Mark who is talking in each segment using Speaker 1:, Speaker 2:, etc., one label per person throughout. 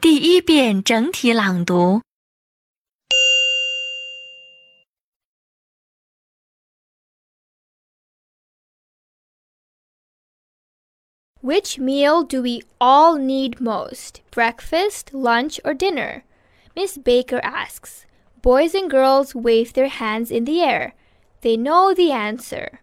Speaker 1: 第一遍整体朗读。
Speaker 2: Which meal do we all need most? Breakfast, lunch, or dinner? Miss Baker asks. Boys and girls wave their hands in the air. They know the answer.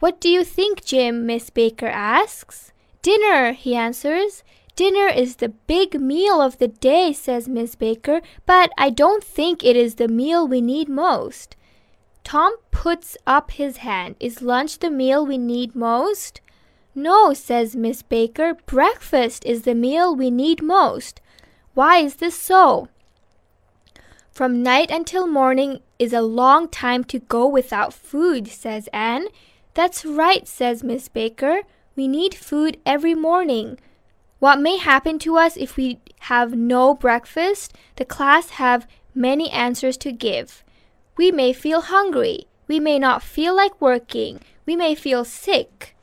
Speaker 2: What do you think, Jim? Miss Baker asks. Dinner, he answers. Dinner is the big meal of the day, says Miss Baker, but I don't think it is the meal we need most. Tom puts up his hand. Is lunch the meal we need most? No, says Miss Baker. Breakfast is the meal we need most. Why is this so? From night until morning is a long time to go without food, says Anne. That's right, says Miss Baker. We need food every morning. What may happen to us if we have no breakfast? The class have many answers to give. We may feel hungry. We may not feel like working. We may feel sick.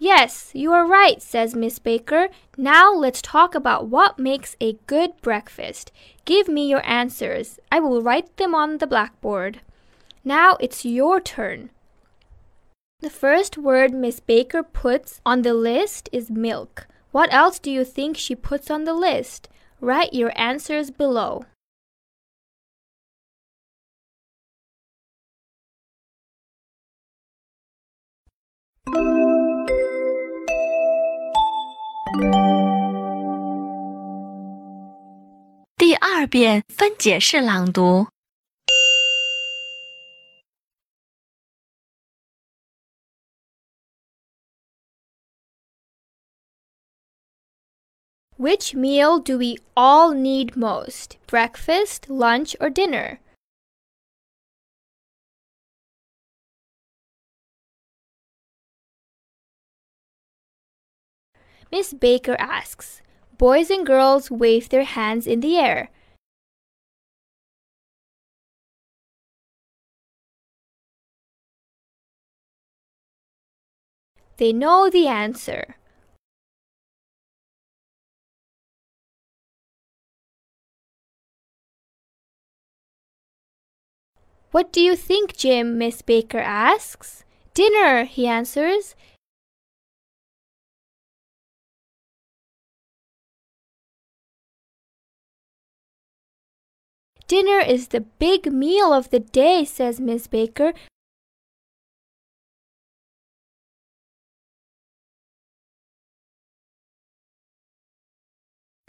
Speaker 2: Yes, you are right, says Miss Baker. Now let's talk about what makes a good breakfast. Give me your answers. I will write them on the blackboard. Now it's your turn. The first word Miss Baker puts on the list is milk. What else do you think she puts on the list? Write your answers below.
Speaker 1: 第二遍分解式朗读。
Speaker 2: Which meal do we all need most? Breakfast, lunch, or dinner? Miss Baker asks. Boys and girls wave their hands in the air. They know the answer. What do you think, Jim? Miss Baker asks. Dinner, he answers. Dinner is the big meal of the day, says Miss Baker.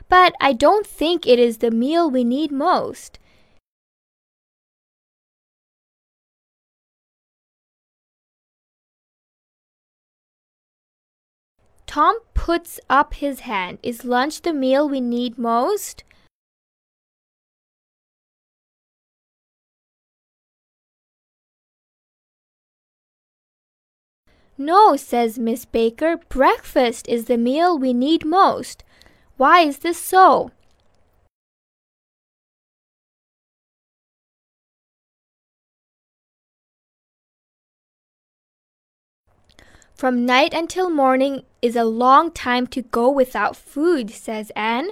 Speaker 2: But I don't think it is the meal we need most. Tom puts up his hand. Is lunch the meal we need most? No, says Miss Baker. Breakfast is the meal we need most. Why is this so? From night until morning is a long time to go without food, says Anne.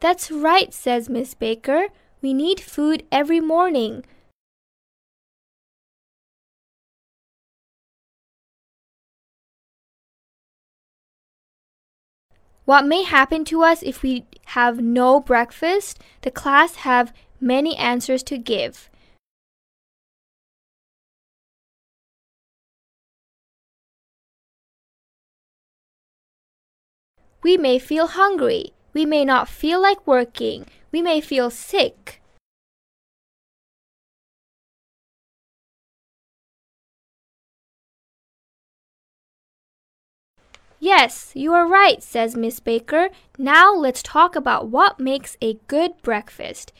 Speaker 2: That's right, says Miss Baker. We need food every morning. What may happen to us if we have no breakfast? The class have many answers to give. We may feel hungry. We may not feel like working. We may feel sick. Yes, you are right, says Miss Baker. Now let's talk about what makes a good breakfast.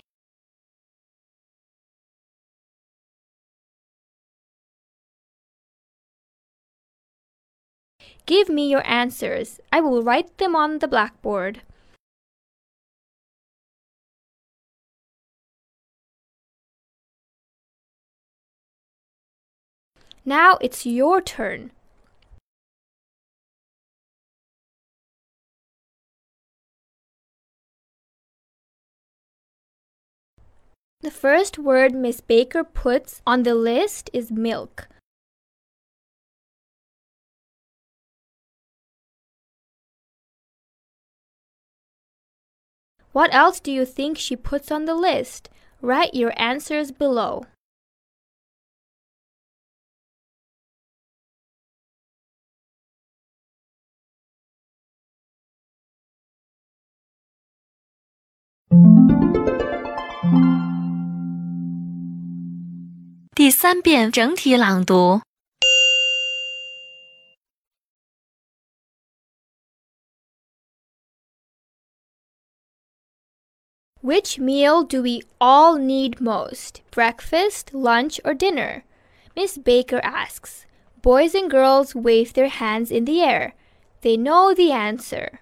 Speaker 2: Give me your answers. I will write them on the blackboard. Now it's your turn. The first word Miss Baker puts on the list is milk. What else do you think she puts on the list? Write your answers below. Which meal do we all need most? Breakfast, lunch, or dinner? Miss Baker asks. Boys and girls wave their hands in the air. They know the answer.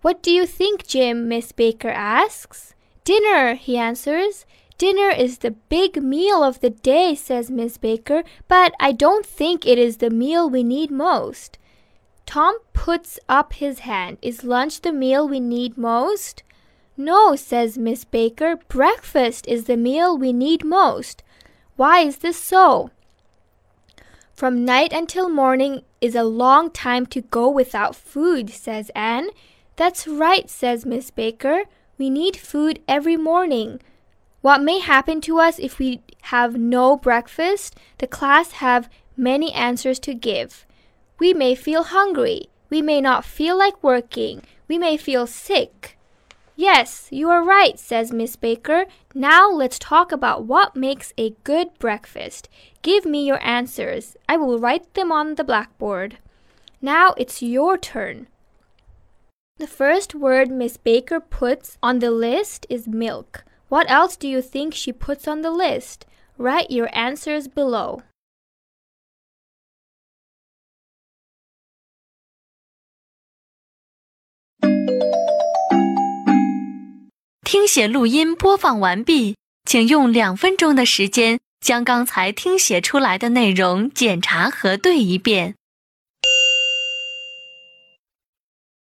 Speaker 2: What do you think, Jim? Miss Baker asks. Dinner, he answers. Dinner is the big meal of the day, says Miss Baker, but I don't think it is the meal we need most. Tom puts up his hand. Is lunch the meal we need most? No, says Miss Baker. Breakfast is the meal we need most. Why is this so? From night until morning is a long time to go without food, says Anne. That's right, says Miss Baker. We need food every morning. What may happen to us if we have no breakfast? The class have many answers to give. We may feel hungry. We may not feel like working. We may feel sick. Yes, you are right, says Miss Baker. Now let's talk about what makes a good breakfast. Give me your answers. I will write them on the blackboard. Now it's your turn. The first word Miss Baker puts on the list is milk. What else do you think she puts on the list write your answers below
Speaker 1: 听写录音播放完毕请用两分钟的时间将刚才听写出来的内容检查核对一遍